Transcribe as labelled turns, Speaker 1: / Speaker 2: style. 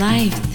Speaker 1: life.